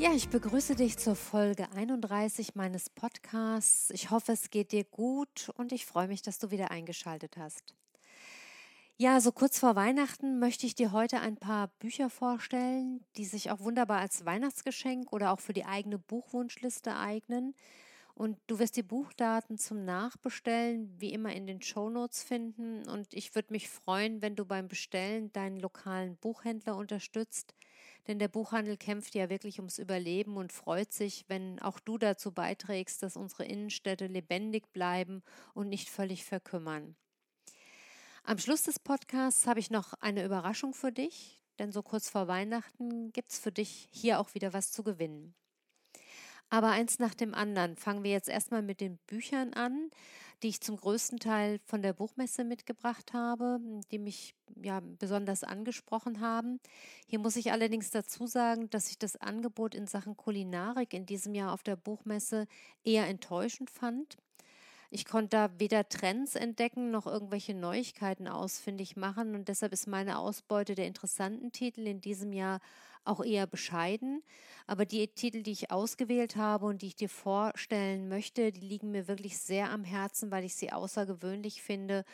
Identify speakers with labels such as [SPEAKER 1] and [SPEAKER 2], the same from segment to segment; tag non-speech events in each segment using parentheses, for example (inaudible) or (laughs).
[SPEAKER 1] Ja, ich begrüße dich zur Folge 31 meines Podcasts. Ich hoffe, es geht dir gut und ich freue mich, dass du wieder eingeschaltet hast. Ja, so kurz vor Weihnachten möchte ich dir heute ein paar Bücher vorstellen, die sich auch wunderbar als Weihnachtsgeschenk oder auch für die eigene Buchwunschliste eignen. Und du wirst die Buchdaten zum Nachbestellen wie immer in den Shownotes finden. Und ich würde mich freuen, wenn du beim Bestellen deinen lokalen Buchhändler unterstützt. Denn der Buchhandel kämpft ja wirklich ums Überleben und freut sich, wenn auch du dazu beiträgst, dass unsere Innenstädte lebendig bleiben und nicht völlig verkümmern. Am Schluss des Podcasts habe ich noch eine Überraschung für dich, denn so kurz vor Weihnachten gibt es für dich hier auch wieder was zu gewinnen. Aber eins nach dem anderen. Fangen wir jetzt erstmal mit den Büchern an, die ich zum größten Teil von der Buchmesse mitgebracht habe, die mich ja besonders angesprochen haben. Hier muss ich allerdings dazu sagen, dass ich das Angebot in Sachen Kulinarik in diesem Jahr auf der Buchmesse eher enttäuschend fand. Ich konnte da weder Trends entdecken noch irgendwelche Neuigkeiten ausfindig machen und deshalb ist meine Ausbeute der interessanten Titel in diesem Jahr auch eher bescheiden. Aber die Titel, die ich ausgewählt habe und die ich dir vorstellen möchte, die liegen mir wirklich sehr am Herzen, weil ich sie außergewöhnlich finde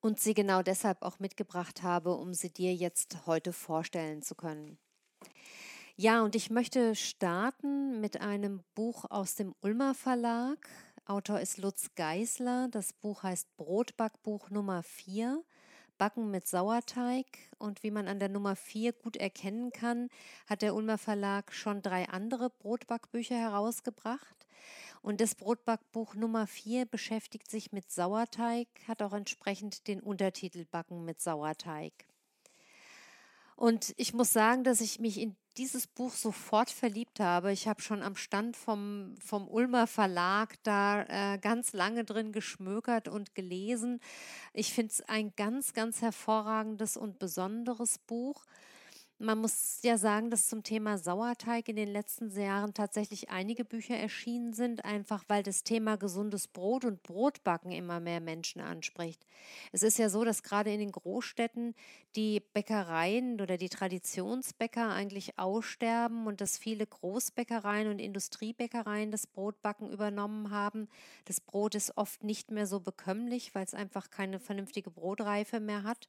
[SPEAKER 1] und sie genau deshalb auch mitgebracht habe, um sie dir jetzt heute vorstellen zu können. Ja, und ich möchte starten mit einem Buch aus dem Ulmer Verlag. Autor ist Lutz Geisler. Das Buch heißt Brotbackbuch Nummer 4. Backen mit Sauerteig. Und wie man an der Nummer 4 gut erkennen kann, hat der Ulmer Verlag schon drei andere Brotbackbücher herausgebracht. Und das Brotbackbuch Nummer 4 beschäftigt sich mit Sauerteig, hat auch entsprechend den Untertitel Backen mit Sauerteig. Und ich muss sagen, dass ich mich in dieses Buch sofort verliebt habe. Ich habe schon am Stand vom, vom Ulmer Verlag da äh, ganz lange drin geschmökert und gelesen. Ich finde es ein ganz, ganz hervorragendes und besonderes Buch. Man muss ja sagen, dass zum Thema Sauerteig in den letzten Jahren tatsächlich einige Bücher erschienen sind, einfach weil das Thema gesundes Brot und Brotbacken immer mehr Menschen anspricht. Es ist ja so, dass gerade in den Großstädten die Bäckereien oder die Traditionsbäcker eigentlich aussterben und dass viele Großbäckereien und Industriebäckereien das Brotbacken übernommen haben. Das Brot ist oft nicht mehr so bekömmlich, weil es einfach keine vernünftige Brotreife mehr hat.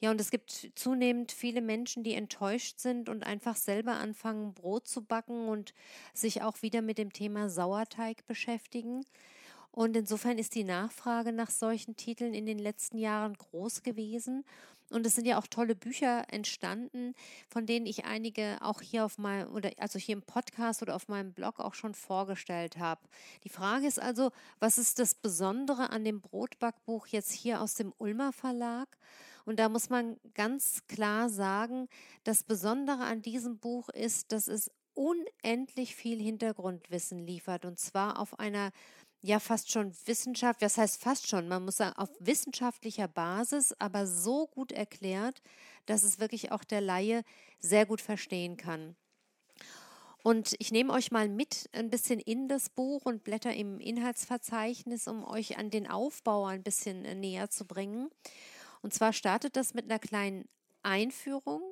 [SPEAKER 1] Ja, und es gibt zunehmend viele Menschen, die enttäuscht sind und einfach selber anfangen, Brot zu backen und sich auch wieder mit dem Thema Sauerteig beschäftigen. Und insofern ist die Nachfrage nach solchen Titeln in den letzten Jahren groß gewesen. Und es sind ja auch tolle Bücher entstanden, von denen ich einige auch hier auf meinem oder also hier im Podcast oder auf meinem Blog auch schon vorgestellt habe. Die Frage ist also, was ist das Besondere an dem Brotbackbuch jetzt hier aus dem Ulmer Verlag? Und da muss man ganz klar sagen, das Besondere an diesem Buch ist, dass es unendlich viel Hintergrundwissen liefert und zwar auf einer ja fast schon Wissenschaft, was heißt fast schon, man muss sagen, auf wissenschaftlicher Basis, aber so gut erklärt, dass es wirklich auch der Laie sehr gut verstehen kann. Und ich nehme euch mal mit ein bisschen in das Buch und blätter im Inhaltsverzeichnis, um euch an den Aufbau ein bisschen äh, näher zu bringen. Und zwar startet das mit einer kleinen Einführung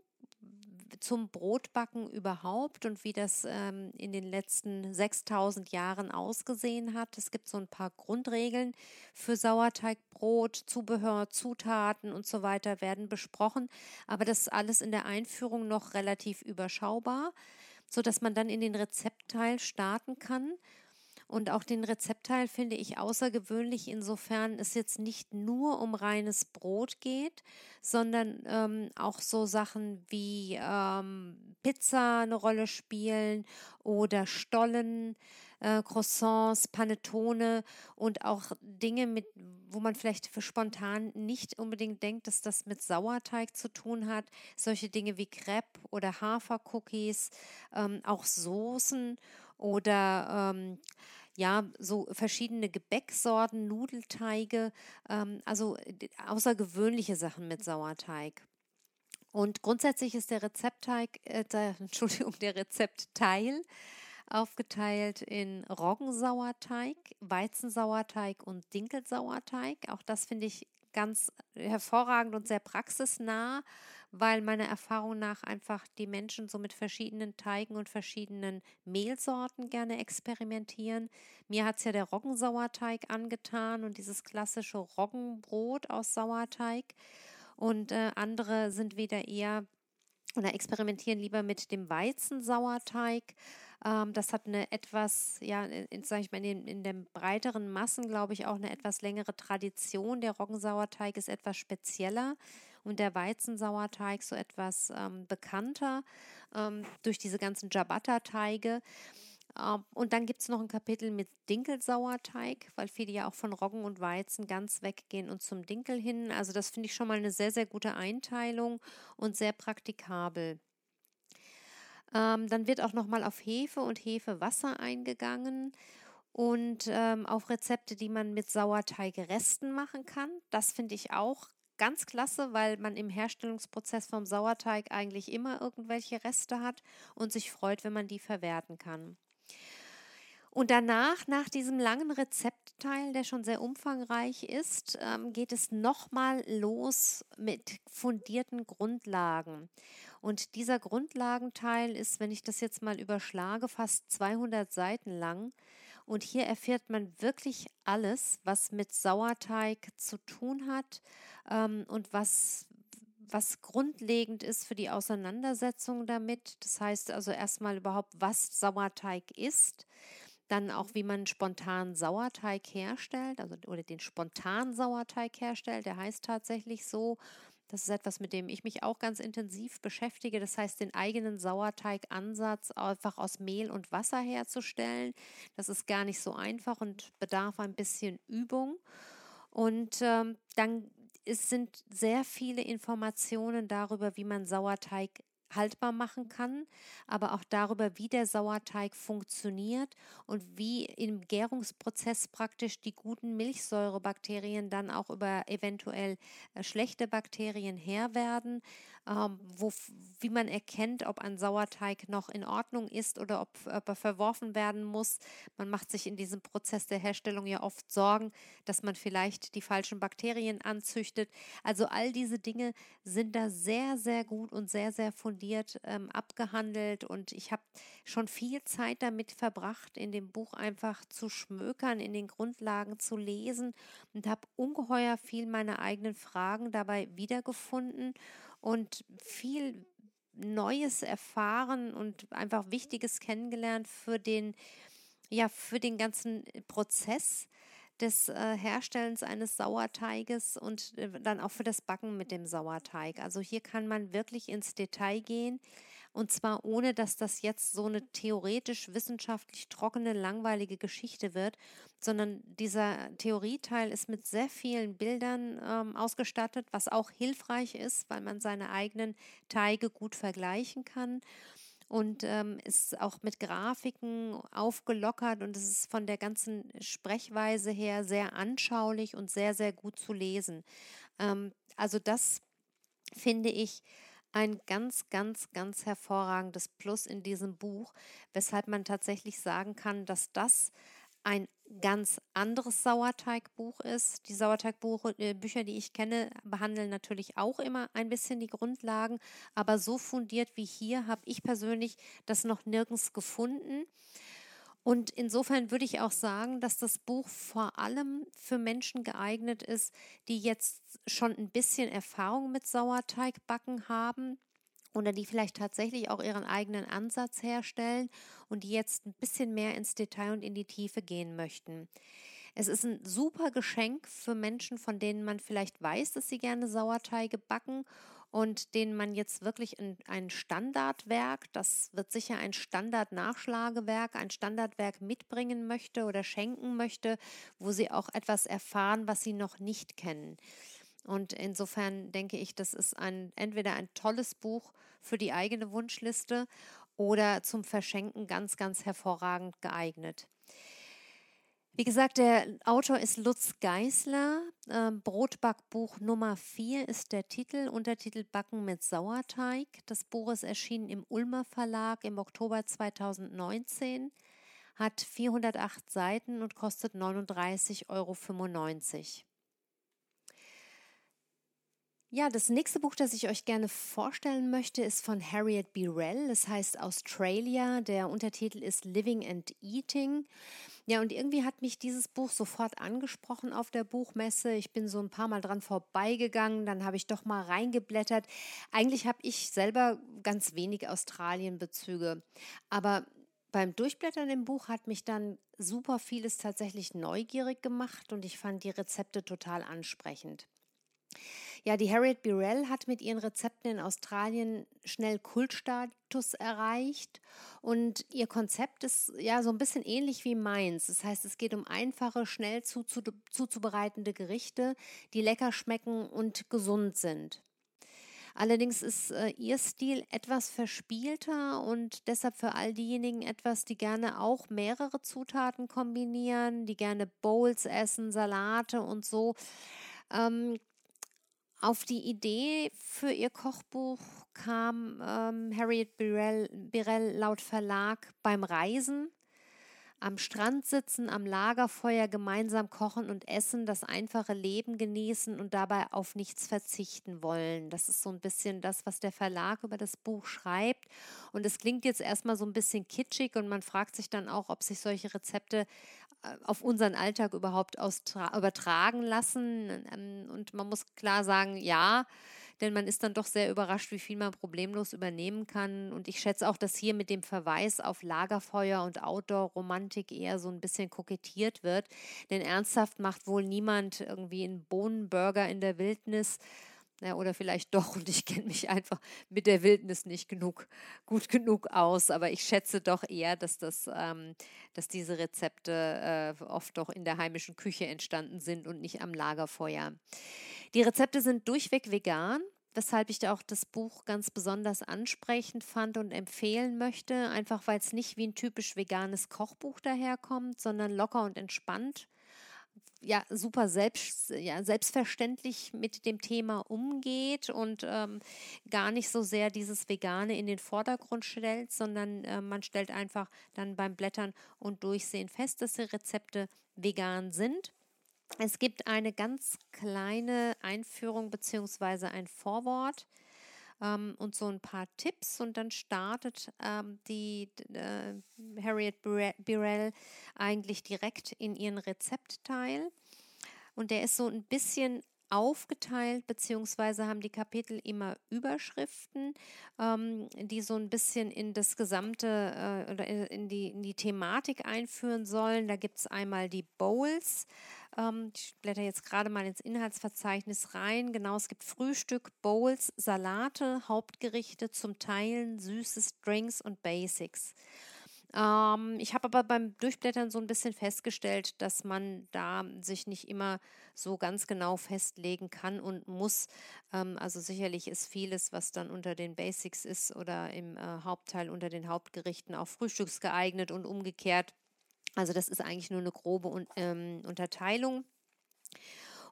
[SPEAKER 1] zum Brotbacken überhaupt und wie das ähm, in den letzten 6000 Jahren ausgesehen hat. Es gibt so ein paar Grundregeln für Sauerteigbrot, Zubehör, Zutaten und so weiter werden besprochen, aber das ist alles in der Einführung noch relativ überschaubar, sodass man dann in den Rezeptteil starten kann Und auch den Rezeptteil finde ich außergewöhnlich, insofern es jetzt nicht nur um reines Brot geht, sondern ähm, auch so Sachen wie ähm, Pizza eine Rolle spielen oder Stollen, äh, Croissants, Panettone und auch Dinge, mit, wo man vielleicht für spontan nicht unbedingt denkt, dass das mit Sauerteig zu tun hat. Solche Dinge wie Crepe oder Hafercookies, ähm, auch Soßen oder ähm, ja, so verschiedene Gebäcksorten, Nudelteige, ähm, also außergewöhnliche Sachen mit Sauerteig. Und grundsätzlich ist der Rezeptteig, äh, der, (laughs) Entschuldigung, der Rezeptteil aufgeteilt in Roggensauerteig, Weizensauerteig und Dinkelsauerteig. Auch das finde ich ganz hervorragend und sehr praxisnah, weil meiner Erfahrung nach einfach die Menschen so mit verschiedenen Teigen und verschiedenen Mehlsorten gerne experimentieren. Mir hat es ja der Roggensauerteig angetan und dieses klassische Roggenbrot aus Sauerteig. Und äh, andere sind wieder eher oder experimentieren lieber mit dem Weizensauerteig. Ähm, das hat eine etwas, ja, sage ich mal, in, in den breiteren Massen, glaube ich, auch eine etwas längere Tradition. Der Roggensauerteig ist etwas spezieller und der Weizensauerteig so etwas ähm, bekannter ähm, durch diese ganzen Ciabatta-Teige. Ähm, und dann gibt es noch ein Kapitel mit Dinkelsauerteig, weil viele ja auch von Roggen und Weizen ganz weggehen und zum Dinkel hin. Also das finde ich schon mal eine sehr, sehr gute Einteilung und sehr praktikabel. Ähm, dann wird auch nochmal auf Hefe und Hefewasser eingegangen und ähm, auf Rezepte, die man mit Sauerteigresten machen kann. Das finde ich auch ganz klasse, weil man im Herstellungsprozess vom Sauerteig eigentlich immer irgendwelche Reste hat und sich freut, wenn man die verwerten kann. Und danach, nach diesem langen Rezeptteil, der schon sehr umfangreich ist, ähm, geht es nochmal los mit fundierten Grundlagen. Und dieser Grundlagenteil ist, wenn ich das jetzt mal überschlage, fast 200 Seiten lang. Und hier erfährt man wirklich alles, was mit Sauerteig zu tun hat ähm, und was, was grundlegend ist für die Auseinandersetzung damit. Das heißt also erstmal überhaupt, was Sauerteig ist dann auch, wie man spontan Sauerteig herstellt, also oder den spontan Sauerteig herstellt. Der heißt tatsächlich so. Das ist etwas, mit dem ich mich auch ganz intensiv beschäftige. Das heißt, den eigenen Sauerteigansatz einfach aus Mehl und Wasser herzustellen. Das ist gar nicht so einfach und bedarf ein bisschen Übung. Und ähm, dann es sind sehr viele Informationen darüber, wie man Sauerteig haltbar machen kann, aber auch darüber, wie der Sauerteig funktioniert und wie im Gärungsprozess praktisch die guten Milchsäurebakterien dann auch über eventuell äh, schlechte Bakterien her werden, ähm, wo, wie man erkennt, ob ein Sauerteig noch in Ordnung ist oder ob, ob er verworfen werden muss. Man macht sich in diesem Prozess der Herstellung ja oft Sorgen, dass man vielleicht die falschen Bakterien anzüchtet. Also all diese Dinge sind da sehr, sehr gut und sehr, sehr fundiert ähm, abgehandelt und ich habe schon viel Zeit damit verbracht, in dem Buch einfach zu schmökern, in den Grundlagen zu lesen und habe ungeheuer viel meine eigenen Fragen dabei wiedergefunden und viel Neues erfahren und einfach Wichtiges kennengelernt für den, ja, für den ganzen Prozess des äh, Herstellens eines Sauerteiges und äh, dann auch für das Backen mit dem Sauerteig. Also hier kann man wirklich ins Detail gehen. Und zwar ohne, dass das jetzt so eine theoretisch wissenschaftlich trockene, langweilige Geschichte wird, sondern dieser Theorieteil ist mit sehr vielen Bildern ähm, ausgestattet, was auch hilfreich ist, weil man seine eigenen Teige gut vergleichen kann und ähm, ist auch mit Grafiken aufgelockert und es ist von der ganzen Sprechweise her sehr anschaulich und sehr, sehr gut zu lesen. Ähm, also das finde ich ein ganz, ganz, ganz hervorragendes Plus in diesem Buch, weshalb man tatsächlich sagen kann, dass das ein ganz anderes Sauerteigbuch ist. Die Sauerteigbücher, äh, die ich kenne, behandeln natürlich auch immer ein bisschen die Grundlagen, aber so fundiert wie hier habe ich persönlich das noch nirgends gefunden. Und insofern würde ich auch sagen, dass das Buch vor allem für Menschen geeignet ist, die jetzt schon ein bisschen Erfahrung mit Sauerteigbacken haben oder die vielleicht tatsächlich auch ihren eigenen Ansatz herstellen und die jetzt ein bisschen mehr ins Detail und in die Tiefe gehen möchten. Es ist ein super Geschenk für Menschen, von denen man vielleicht weiß, dass sie gerne Sauerteige backen und denen man jetzt wirklich ein, ein Standardwerk, das wird sicher ein Standard-Nachschlagewerk, ein Standardwerk mitbringen möchte oder schenken möchte, wo sie auch etwas erfahren, was sie noch nicht kennen. Und insofern denke ich, das ist ein, entweder ein tolles Buch für die eigene Wunschliste oder zum Verschenken ganz, ganz hervorragend geeignet. Wie gesagt, der Autor ist Lutz Geisler. Ähm, Brotbackbuch Nummer 4 ist der Titel, Untertitel Backen mit Sauerteig. Das Buch ist erschienen im Ulmer Verlag im Oktober 2019, hat 408 Seiten und kostet 39,95 Euro. Ja, das nächste Buch, das ich euch gerne vorstellen möchte, ist von Harriet Birrell. Es heißt Australia. Der Untertitel ist Living and Eating. Ja, und irgendwie hat mich dieses Buch sofort angesprochen auf der Buchmesse. Ich bin so ein paar Mal dran vorbeigegangen, dann habe ich doch mal reingeblättert. Eigentlich habe ich selber ganz wenig Australienbezüge. Aber beim Durchblättern im Buch hat mich dann super vieles tatsächlich neugierig gemacht und ich fand die Rezepte total ansprechend. Ja, die Harriet Birrell hat mit ihren Rezepten in Australien schnell Kultstatus erreicht und ihr Konzept ist ja so ein bisschen ähnlich wie meins. Das heißt, es geht um einfache, schnell zuzubereitende Gerichte, die lecker schmecken und gesund sind. Allerdings ist äh, ihr Stil etwas verspielter und deshalb für all diejenigen etwas, die gerne auch mehrere Zutaten kombinieren, die gerne Bowls essen, Salate und so. Ähm, auf die Idee für ihr Kochbuch kam ähm, Harriet Birrell, Birrell laut Verlag beim Reisen am Strand sitzen, am Lagerfeuer gemeinsam kochen und essen, das einfache Leben genießen und dabei auf nichts verzichten wollen. Das ist so ein bisschen das, was der Verlag über das Buch schreibt. Und es klingt jetzt erstmal so ein bisschen kitschig und man fragt sich dann auch, ob sich solche Rezepte äh, auf unseren Alltag überhaupt übertragen lassen. Ähm, und man muss klar sagen, ja, denn man ist dann doch sehr überrascht, wie viel man problemlos übernehmen kann. Und ich schätze auch, dass hier mit dem Verweis auf Lagerfeuer und Outdoor-Romantik eher so ein bisschen kokettiert wird. Denn ernsthaft macht wohl niemand irgendwie einen Bohnenburger in der Wildnis. Ja, oder vielleicht doch, und ich kenne mich einfach mit der Wildnis nicht genug, gut genug aus. Aber ich schätze doch eher, dass, das, ähm, dass diese Rezepte äh, oft doch in der heimischen Küche entstanden sind und nicht am Lagerfeuer. Die Rezepte sind durchweg vegan weshalb ich auch das Buch ganz besonders ansprechend fand und empfehlen möchte, einfach weil es nicht wie ein typisch veganes Kochbuch daherkommt, sondern locker und entspannt, ja, super selbst, ja, selbstverständlich mit dem Thema umgeht und ähm, gar nicht so sehr dieses Vegane in den Vordergrund stellt, sondern äh, man stellt einfach dann beim Blättern und Durchsehen fest, dass die Rezepte vegan sind es gibt eine ganz kleine Einführung bzw. ein Vorwort ähm, und so ein paar Tipps und dann startet ähm, die äh, Harriet Birrell eigentlich direkt in ihren Rezeptteil. Und der ist so ein bisschen aufgeteilt, beziehungsweise haben die Kapitel immer Überschriften, ähm, die so ein bisschen in das gesamte äh, oder in die, in die Thematik einführen sollen. Da gibt es einmal die Bowls. Ähm, ich blätter jetzt gerade mal ins Inhaltsverzeichnis rein. Genau, es gibt Frühstück, Bowls, Salate, Hauptgerichte zum Teilen, Süßes, Drinks und Basics. Ähm, ich habe aber beim Durchblättern so ein bisschen festgestellt, dass man da sich nicht immer so ganz genau festlegen kann und muss. Ähm, also sicherlich ist vieles, was dann unter den Basics ist oder im äh, Hauptteil unter den Hauptgerichten auch frühstücksgeeignet und umgekehrt. Also das ist eigentlich nur eine grobe ähm, Unterteilung.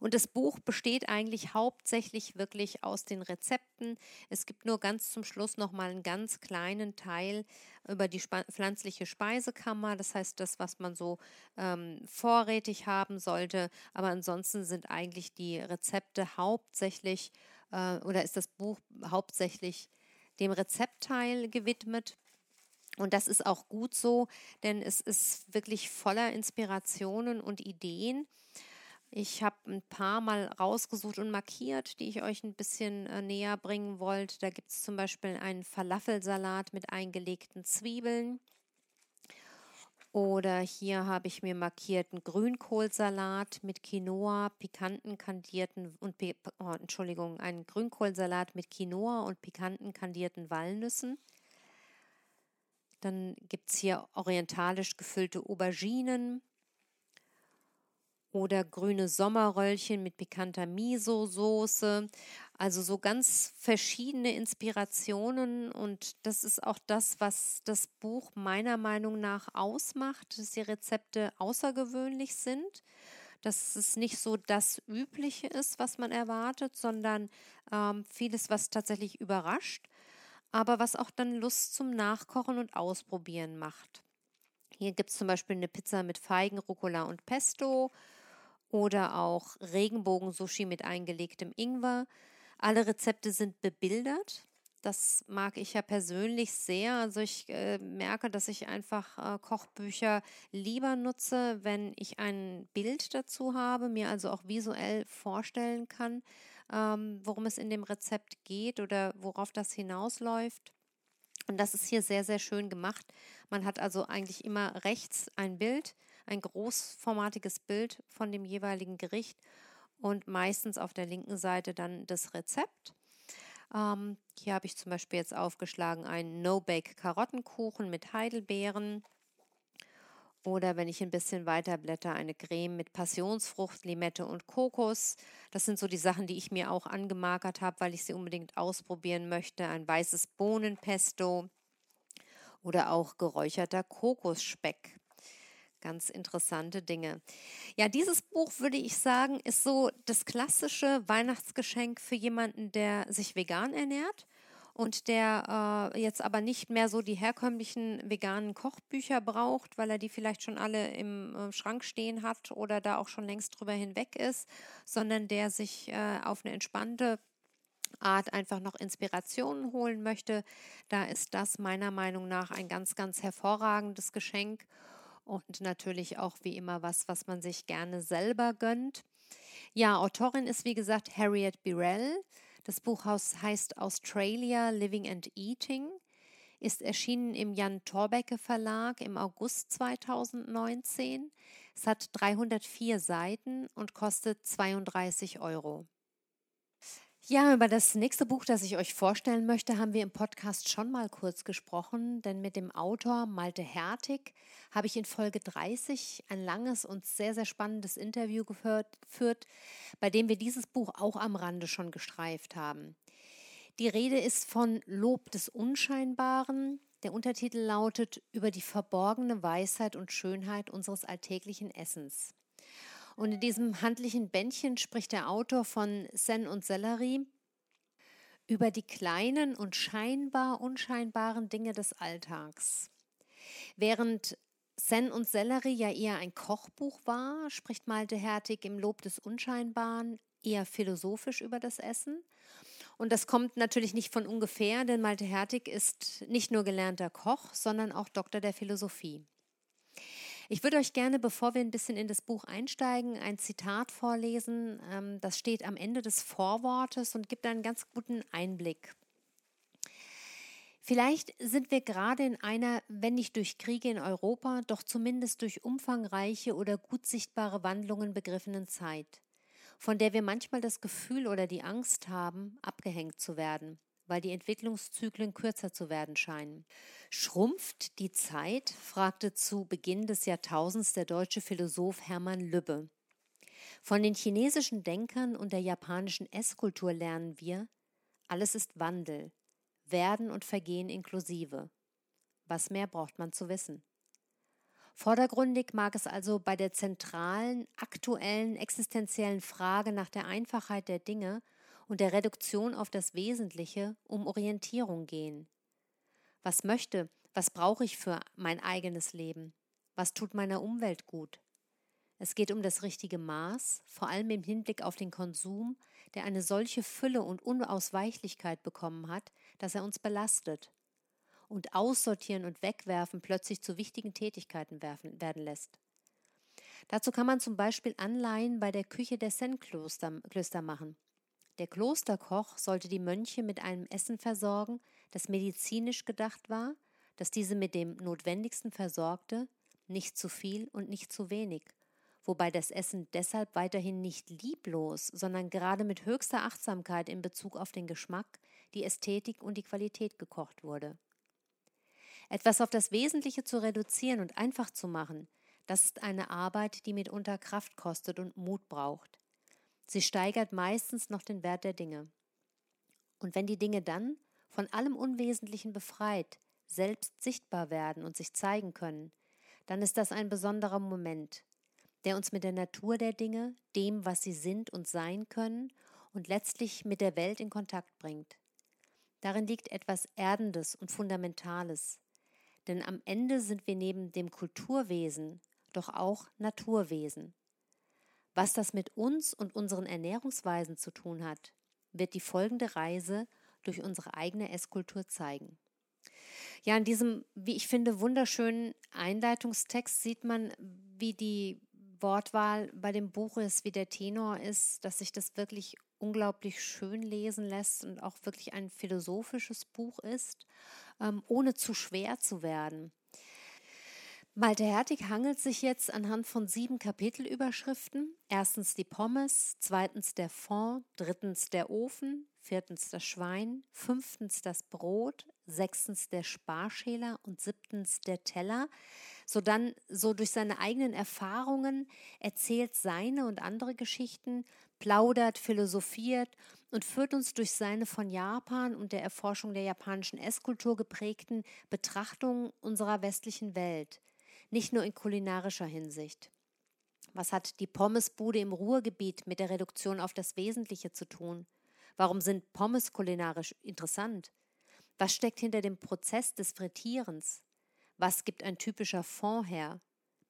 [SPEAKER 1] Und das Buch besteht eigentlich hauptsächlich wirklich aus den Rezepten. Es gibt nur ganz zum Schluss nochmal einen ganz kleinen Teil über die pflanzliche Speisekammer. Das heißt, das, was man so ähm, vorrätig haben sollte. Aber ansonsten sind eigentlich die Rezepte hauptsächlich äh, oder ist das Buch hauptsächlich dem Rezeptteil gewidmet. Und das ist auch gut so, denn es ist wirklich voller Inspirationen und Ideen. Ich habe ein paar Mal rausgesucht und markiert, die ich euch ein bisschen äh, näher bringen wollte. Da gibt es zum Beispiel einen Falafelsalat mit eingelegten Zwiebeln. Oder hier habe ich mir markiert Grünkohlsalat mit Quinoa, pikanten kandierten und oh, Entschuldigung, einen Grünkohlsalat mit Quinoa und pikanten kandierten Walnüssen. Dann gibt es hier orientalisch gefüllte Auberginen, oder grüne Sommerröllchen mit pikanter Miso-Soße. Also so ganz verschiedene Inspirationen und das ist auch das, was das Buch meiner Meinung nach ausmacht, dass die Rezepte außergewöhnlich sind, dass es nicht so das Übliche ist, was man erwartet, sondern ähm, vieles, was tatsächlich überrascht, aber was auch dann Lust zum Nachkochen und Ausprobieren macht. Hier gibt es zum Beispiel eine Pizza mit Feigen, Rucola und Pesto oder auch Regenbogen-Sushi mit eingelegtem Ingwer. Alle Rezepte sind bebildert. Das mag ich ja persönlich sehr. Also ich äh, merke, dass ich einfach äh, Kochbücher lieber nutze, wenn ich ein Bild dazu habe, mir also auch visuell vorstellen kann, ähm, worum es in dem Rezept geht oder worauf das hinausläuft. Und das ist hier sehr, sehr schön gemacht. Man hat also eigentlich immer rechts ein Bild, ein großformatiges Bild von dem jeweiligen Gericht und meistens auf der linken Seite dann das Rezept. Ähm, hier habe ich zum Beispiel jetzt aufgeschlagen einen No-Bake Karottenkuchen mit Heidelbeeren. Oder wenn ich ein bisschen weiter blätter, eine Creme mit Passionsfrucht, Limette und Kokos. Das sind so die Sachen, die ich mir auch angemarkert habe, weil ich sie unbedingt ausprobieren möchte. Ein weißes Bohnenpesto oder auch geräucherter Kokosspeck. Ganz interessante Dinge. Ja, dieses Buch würde ich sagen, ist so das klassische Weihnachtsgeschenk für jemanden, der sich vegan ernährt und der äh, jetzt aber nicht mehr so die herkömmlichen veganen Kochbücher braucht, weil er die vielleicht schon alle im äh, Schrank stehen hat oder da auch schon längst drüber hinweg ist, sondern der sich äh, auf eine entspannte Art einfach noch Inspirationen holen möchte, da ist das meiner Meinung nach ein ganz, ganz hervorragendes Geschenk und natürlich auch wie immer was, was man sich gerne selber gönnt. Ja, Autorin ist wie gesagt Harriet Birrell. Das Buch heißt Australia Living and Eating, ist erschienen im Jan Thorbecke Verlag im August 2019. Es hat 304 Seiten und kostet 32 Euro. Ja, über das nächste Buch, das ich euch vorstellen möchte, haben wir im Podcast schon mal kurz gesprochen, denn mit dem Autor Malte Hertig habe ich in Folge 30 ein langes und sehr, sehr spannendes Interview geführt, bei dem wir dieses Buch auch am Rande schon gestreift haben. Die Rede ist von Lob des Unscheinbaren. Der Untertitel lautet Über die verborgene Weisheit und Schönheit unseres alltäglichen Essens. Und in diesem handlichen Bändchen spricht der Autor von Sen und Sellerie über die kleinen und scheinbar unscheinbaren Dinge des Alltags. Während Sen und Sellerie ja eher ein Kochbuch war, spricht Malte Hertig im Lob des Unscheinbaren eher philosophisch über das Essen. Und das kommt natürlich nicht von ungefähr, denn Malte Hertig ist nicht nur gelernter Koch, sondern auch Doktor der Philosophie. Ich würde euch gerne, bevor wir ein bisschen in das Buch einsteigen, ein Zitat vorlesen. Ähm, das steht am Ende des Vorwortes und gibt einen ganz guten Einblick. Vielleicht sind wir gerade in einer, wenn nicht durch Kriege in Europa, doch zumindest durch umfangreiche oder gut sichtbare Wandlungen begriffenen Zeit, von der wir manchmal das Gefühl oder die Angst haben, abgehängt zu werden weil die Entwicklungszyklen kürzer zu werden scheinen. Schrumpft die Zeit? fragte zu Beginn des Jahrtausends der deutsche Philosoph Hermann Lübbe. Von den chinesischen Denkern und der japanischen Esskultur lernen wir, alles ist Wandel, Werden und Vergehen inklusive. Was mehr braucht man zu wissen? Vordergründig mag es also bei der zentralen, aktuellen, existenziellen Frage nach der Einfachheit der Dinge und der Reduktion auf das Wesentliche um Orientierung gehen. Was möchte, was brauche ich für mein eigenes Leben? Was tut meiner Umwelt gut? Es geht um das richtige Maß, vor allem im Hinblick auf den Konsum, der eine solche Fülle und Unausweichlichkeit bekommen hat, dass er uns belastet und Aussortieren und Wegwerfen plötzlich zu wichtigen Tätigkeiten werfen, werden lässt. Dazu kann man zum Beispiel Anleihen bei der Küche der Zen-Klöster machen. Der Klosterkoch sollte die Mönche mit einem Essen versorgen, das medizinisch gedacht war, das diese mit dem Notwendigsten versorgte, nicht zu viel und nicht zu wenig, wobei das Essen deshalb weiterhin nicht lieblos, sondern gerade mit höchster Achtsamkeit in Bezug auf den Geschmack, die Ästhetik und die Qualität gekocht wurde. Etwas auf das Wesentliche zu reduzieren und einfach zu machen, das ist eine Arbeit, die mitunter Kraft kostet und Mut braucht. Sie steigert meistens noch den Wert der Dinge. Und wenn die Dinge dann, von allem Unwesentlichen befreit, selbst sichtbar werden und sich zeigen können, dann ist das ein besonderer Moment, der uns mit der Natur der Dinge, dem, was sie sind und sein können, und letztlich mit der Welt in Kontakt bringt. Darin liegt etwas Erdendes und Fundamentales, denn am Ende sind wir neben dem Kulturwesen doch auch Naturwesen. Was das mit uns und unseren Ernährungsweisen zu tun hat, wird die folgende Reise durch unsere eigene Esskultur zeigen. Ja, in diesem, wie ich finde, wunderschönen Einleitungstext sieht man, wie die Wortwahl bei dem Buch ist, wie der Tenor ist, dass sich das wirklich unglaublich schön lesen lässt und auch wirklich ein philosophisches Buch ist, ähm, ohne zu schwer zu werden. Malte Hertig hangelt sich jetzt anhand von sieben Kapitelüberschriften. Erstens die Pommes, zweitens der Fond, drittens der Ofen, viertens das Schwein, fünftens das Brot, sechstens der Sparschäler und siebtens der Teller, so dann so durch seine eigenen Erfahrungen erzählt seine und andere Geschichten, plaudert, philosophiert und führt uns durch seine von Japan und der Erforschung der japanischen Esskultur geprägten Betrachtungen unserer westlichen Welt, nicht nur in kulinarischer Hinsicht. Was hat die Pommesbude im Ruhrgebiet mit der Reduktion auf das Wesentliche zu tun? Warum sind Pommes kulinarisch interessant? Was steckt hinter dem Prozess des Frittierens? Was gibt ein typischer Fond her?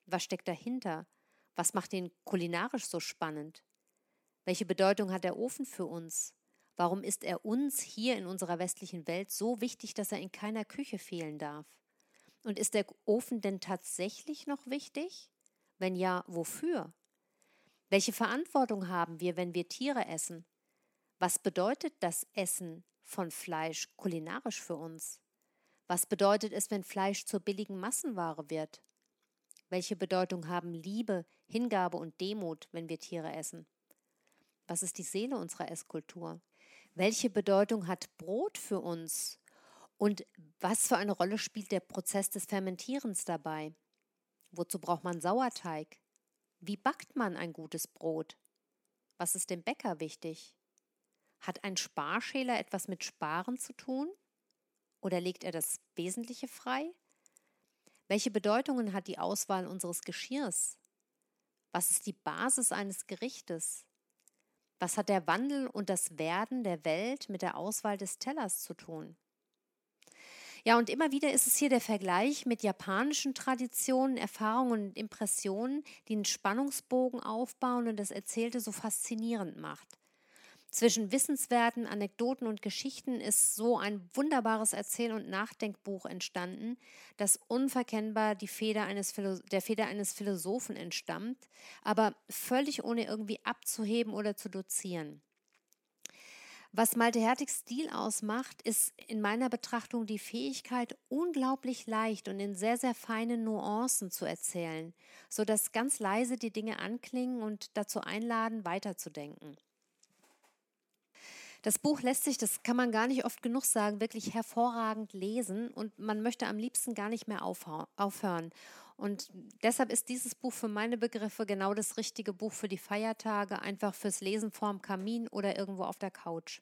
[SPEAKER 1] Was steckt dahinter? Was macht ihn kulinarisch so spannend? Welche Bedeutung hat der Ofen für uns? Warum ist er uns hier in unserer westlichen Welt so wichtig, dass er in keiner Küche fehlen darf? Und ist der Ofen denn tatsächlich noch wichtig? Wenn ja, wofür? Welche Verantwortung haben wir, wenn wir Tiere essen? Was bedeutet das Essen von Fleisch kulinarisch für uns? Was bedeutet es, wenn Fleisch zur billigen Massenware wird? Welche Bedeutung haben Liebe, Hingabe und Demut, wenn wir Tiere essen? Was ist die Seele unserer Esskultur? Welche Bedeutung hat Brot für uns? Und was für eine Rolle spielt der Prozess des Fermentierens dabei? Wozu braucht man Sauerteig? Wie backt man ein gutes Brot? Was ist dem Bäcker wichtig? Hat ein Sparschäler etwas mit Sparen zu tun? Oder legt er das Wesentliche frei? Welche Bedeutungen hat die Auswahl unseres Geschirrs? Was ist die Basis eines Gerichtes? Was hat der Wandel und das Werden der Welt mit der Auswahl des Tellers zu tun? Ja, und immer wieder ist es hier der Vergleich mit japanischen Traditionen, Erfahrungen und Impressionen, die einen Spannungsbogen aufbauen und das Erzählte so faszinierend macht. Zwischen Wissenswerten, Anekdoten und Geschichten ist so ein wunderbares Erzähl- und Nachdenkbuch entstanden, das unverkennbar die Feder eines der Feder eines Philosophen entstammt, aber völlig ohne irgendwie abzuheben oder zu dozieren. Was Malte Hertigs Stil ausmacht, ist in meiner Betrachtung die Fähigkeit, unglaublich leicht und in sehr, sehr feinen Nuancen zu erzählen, sodass ganz leise die Dinge anklingen und dazu einladen, weiterzudenken. Das Buch lässt sich, das kann man gar nicht oft genug sagen, wirklich hervorragend lesen und man möchte am liebsten gar nicht mehr aufhören. Und deshalb ist dieses Buch für meine Begriffe genau das richtige Buch für die Feiertage, einfach fürs Lesen vorm Kamin oder irgendwo auf der Couch.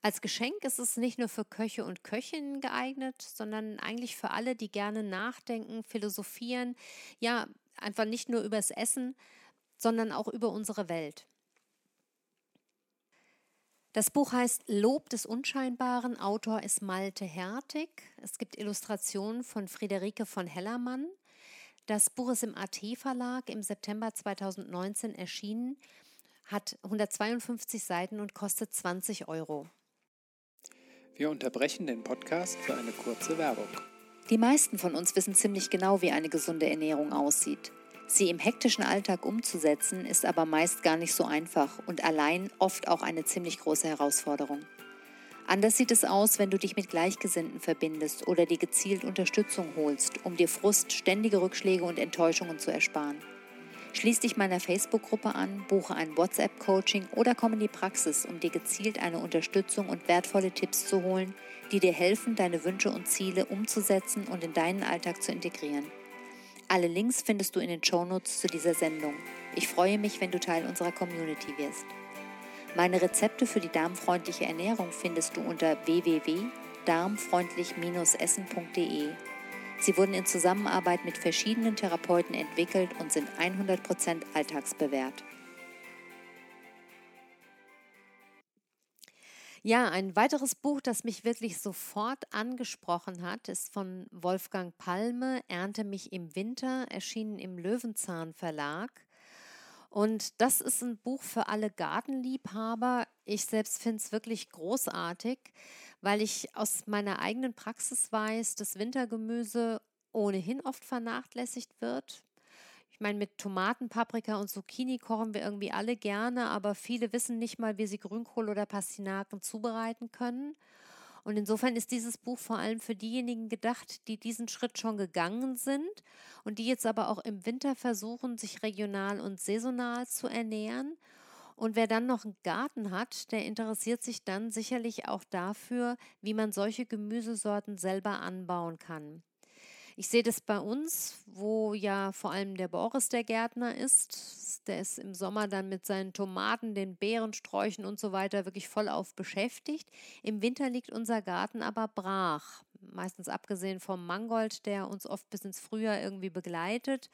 [SPEAKER 1] Als Geschenk ist es nicht nur für Köche und Köchinnen geeignet, sondern eigentlich für alle, die gerne nachdenken, philosophieren, ja, einfach nicht nur übers Essen, sondern auch über unsere Welt. Das Buch heißt Lob des Unscheinbaren. Autor ist Malte Hertig. Es gibt Illustrationen von Friederike von Hellermann. Das Buch ist im AT Verlag im September 2019 erschienen, hat 152 Seiten und kostet 20 Euro.
[SPEAKER 2] Wir unterbrechen den Podcast für eine kurze Werbung.
[SPEAKER 1] Die meisten von uns wissen ziemlich genau, wie eine gesunde Ernährung aussieht. Sie im hektischen Alltag umzusetzen, ist aber meist gar nicht so einfach und allein oft auch eine ziemlich große Herausforderung. Anders sieht es aus, wenn du dich mit Gleichgesinnten verbindest oder dir gezielt Unterstützung holst, um dir Frust, ständige Rückschläge und Enttäuschungen zu ersparen. Schließ dich meiner Facebook-Gruppe an, buche ein WhatsApp-Coaching oder komm in die Praxis, um dir gezielt eine Unterstützung und wertvolle Tipps zu holen, die dir helfen, deine Wünsche und Ziele umzusetzen und in deinen Alltag zu integrieren. Alle Links findest du in den Shownotes zu dieser Sendung. Ich freue mich, wenn du Teil unserer Community wirst. Meine Rezepte für die darmfreundliche Ernährung findest du unter www.darmfreundlich-essen.de. Sie wurden in Zusammenarbeit mit verschiedenen Therapeuten entwickelt und sind 100% alltagsbewährt. Ja, ein weiteres Buch, das mich wirklich sofort angesprochen hat, ist von Wolfgang Palme, Ernte mich im Winter, erschienen im Löwenzahn Verlag. Und das ist ein Buch für alle Gartenliebhaber. Ich selbst finde es wirklich großartig, weil ich aus meiner eigenen Praxis weiß, dass Wintergemüse ohnehin oft vernachlässigt wird. Ich meine, mit Tomaten, Paprika und Zucchini kochen wir irgendwie alle gerne, aber viele wissen nicht mal, wie sie Grünkohl oder Pastinaken zubereiten können. Und insofern ist dieses Buch vor allem für diejenigen gedacht, die diesen Schritt schon gegangen sind und die jetzt aber auch im Winter versuchen, sich regional und saisonal zu ernähren. Und wer dann noch einen Garten hat, der interessiert sich dann sicherlich auch dafür, wie man solche Gemüsesorten selber anbauen kann. Ich sehe das bei uns, wo ja vor allem der Boris der Gärtner ist. Der ist im Sommer dann mit seinen Tomaten, den Beerensträuchen und so weiter wirklich voll auf beschäftigt. Im Winter liegt unser Garten aber brach. Meistens abgesehen vom Mangold, der uns oft bis ins Frühjahr irgendwie begleitet.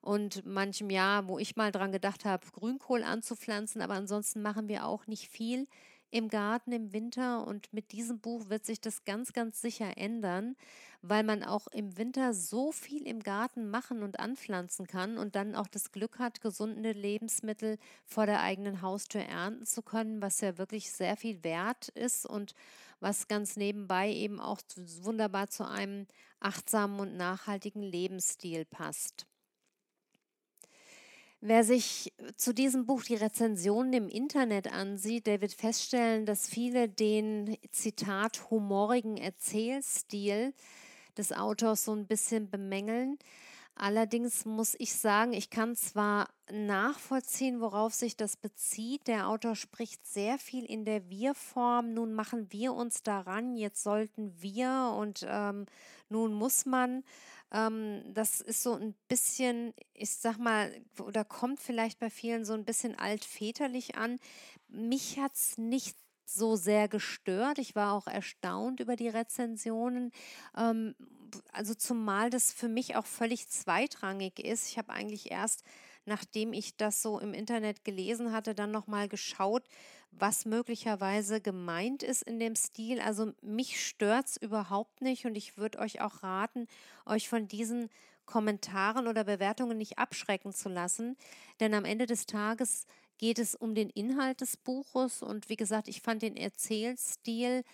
[SPEAKER 1] Und manchem Jahr, wo ich mal dran gedacht habe, Grünkohl anzupflanzen, aber ansonsten machen wir auch nicht viel im Garten im Winter und mit diesem Buch wird sich das ganz, ganz sicher ändern, weil man auch im Winter so viel im Garten machen und anpflanzen kann und dann auch das Glück hat, gesunde Lebensmittel vor der eigenen Haustür ernten zu können, was ja wirklich sehr viel wert ist und was ganz nebenbei eben auch wunderbar zu einem achtsamen und nachhaltigen Lebensstil passt. Wer sich zu diesem Buch die Rezensionen im Internet ansieht, der wird feststellen, dass viele den Zitat humorigen Erzählstil des Autors so ein bisschen bemängeln. Allerdings muss ich sagen, ich kann zwar nachvollziehen, worauf sich das bezieht. Der Autor spricht sehr viel in der Wir-Form. Nun machen wir uns daran, jetzt sollten wir und ähm, nun muss man. Ähm, das ist so ein bisschen, ich sag mal, oder kommt vielleicht bei vielen so ein bisschen altväterlich an. Mich hat es nicht so sehr gestört. Ich war auch erstaunt über die Rezensionen. Ähm, also zumal das für mich auch völlig zweitrangig ist. Ich habe eigentlich erst, nachdem ich das so im Internet gelesen hatte, dann nochmal geschaut, was möglicherweise gemeint ist in dem Stil. Also mich stört es überhaupt nicht und ich würde euch auch raten, euch von diesen Kommentaren oder Bewertungen nicht abschrecken zu lassen. Denn am Ende des Tages geht es um den Inhalt des Buches und wie gesagt, ich fand den Erzählstil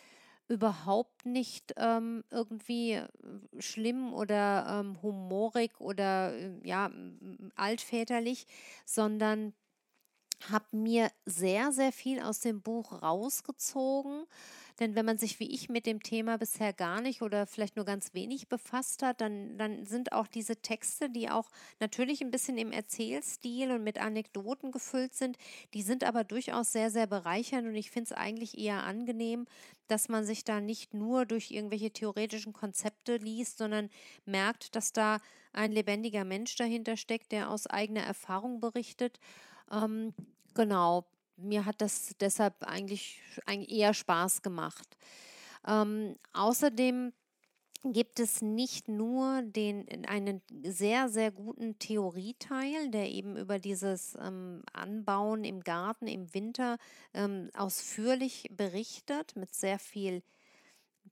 [SPEAKER 1] überhaupt nicht ähm, irgendwie äh, schlimm oder ähm, humorig oder äh, ja altväterlich, sondern habe mir sehr, sehr viel aus dem Buch rausgezogen. Denn wenn man sich wie ich mit dem Thema bisher gar nicht oder vielleicht nur ganz wenig befasst hat, dann, dann sind auch diese Texte, die auch natürlich ein bisschen im Erzählstil und mit Anekdoten gefüllt sind, die sind aber durchaus sehr, sehr bereichernd und ich finde es eigentlich eher angenehm, dass man sich da nicht nur durch irgendwelche theoretischen Konzepte liest, sondern merkt, dass da ein lebendiger Mensch dahinter steckt, der aus eigener Erfahrung berichtet. Ähm, genau, mir hat das deshalb eigentlich, eher Spaß gemacht. Ähm, außerdem gibt es nicht nur den, einen sehr, sehr guten Theorieteil, der eben über dieses ähm, Anbauen im Garten im Winter ähm, ausführlich berichtet mit sehr viel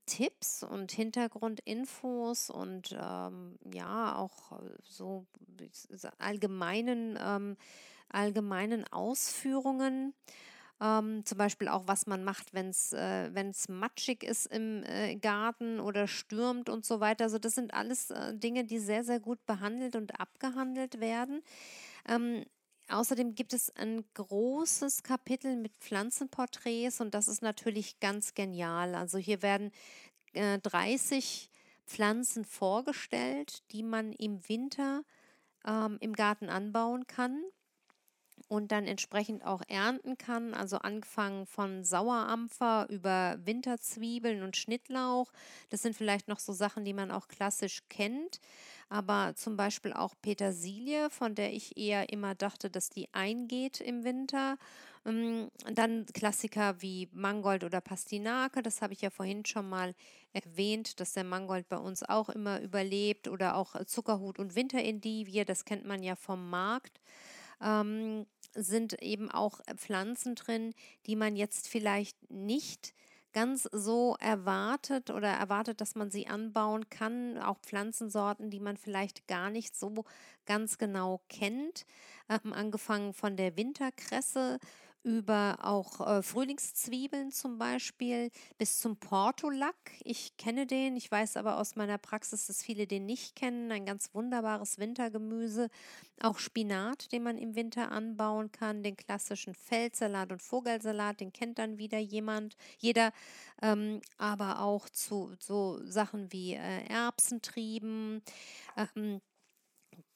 [SPEAKER 1] Tipps und Hintergrundinfos und ähm, ja auch so allgemeinen ähm, allgemeinen Ausführungen. Ähm, zum Beispiel auch, was man macht, wenn es äh, matschig ist im äh, Garten oder stürmt und so weiter. Also das sind alles äh, Dinge, die sehr, sehr gut behandelt und abgehandelt werden. Ähm, Außerdem gibt es ein großes Kapitel mit Pflanzenporträts und das ist natürlich ganz genial. Also hier werden äh, 30 Pflanzen vorgestellt, die man im Winter ähm, im Garten anbauen kann und dann entsprechend auch ernten kann. Also angefangen von Sauerampfer über Winterzwiebeln und Schnittlauch. Das sind vielleicht noch so Sachen, die man auch klassisch kennt. Aber zum Beispiel auch Petersilie, von der ich eher immer dachte, dass die eingeht im Winter. Ähm, dann Klassiker wie Mangold oder Pastinake, das habe ich ja vorhin schon mal erwähnt, dass der Mangold bei uns auch immer überlebt oder auch Zuckerhut und Winterendivie, das kennt man ja vom Markt. Ähm, sind eben auch Pflanzen drin, die man jetzt vielleicht nicht ganz so erwartet oder erwartet, dass man sie anbauen kann. Auch Pflanzensorten, die man vielleicht gar nicht so ganz genau kennt. Ähm, angefangen von der Winterkresse über auch äh, Frühlingszwiebeln zum Beispiel bis zum Portulack. Ich kenne den, ich weiß aber aus meiner Praxis, dass viele den nicht kennen. Ein ganz wunderbares Wintergemüse. Auch Spinat, den man im Winter anbauen kann. Den klassischen Feldsalat und Vogelsalat, den kennt dann wieder jemand, jeder. Ähm, aber auch zu so Sachen wie äh, Erbsentrieben. Ähm,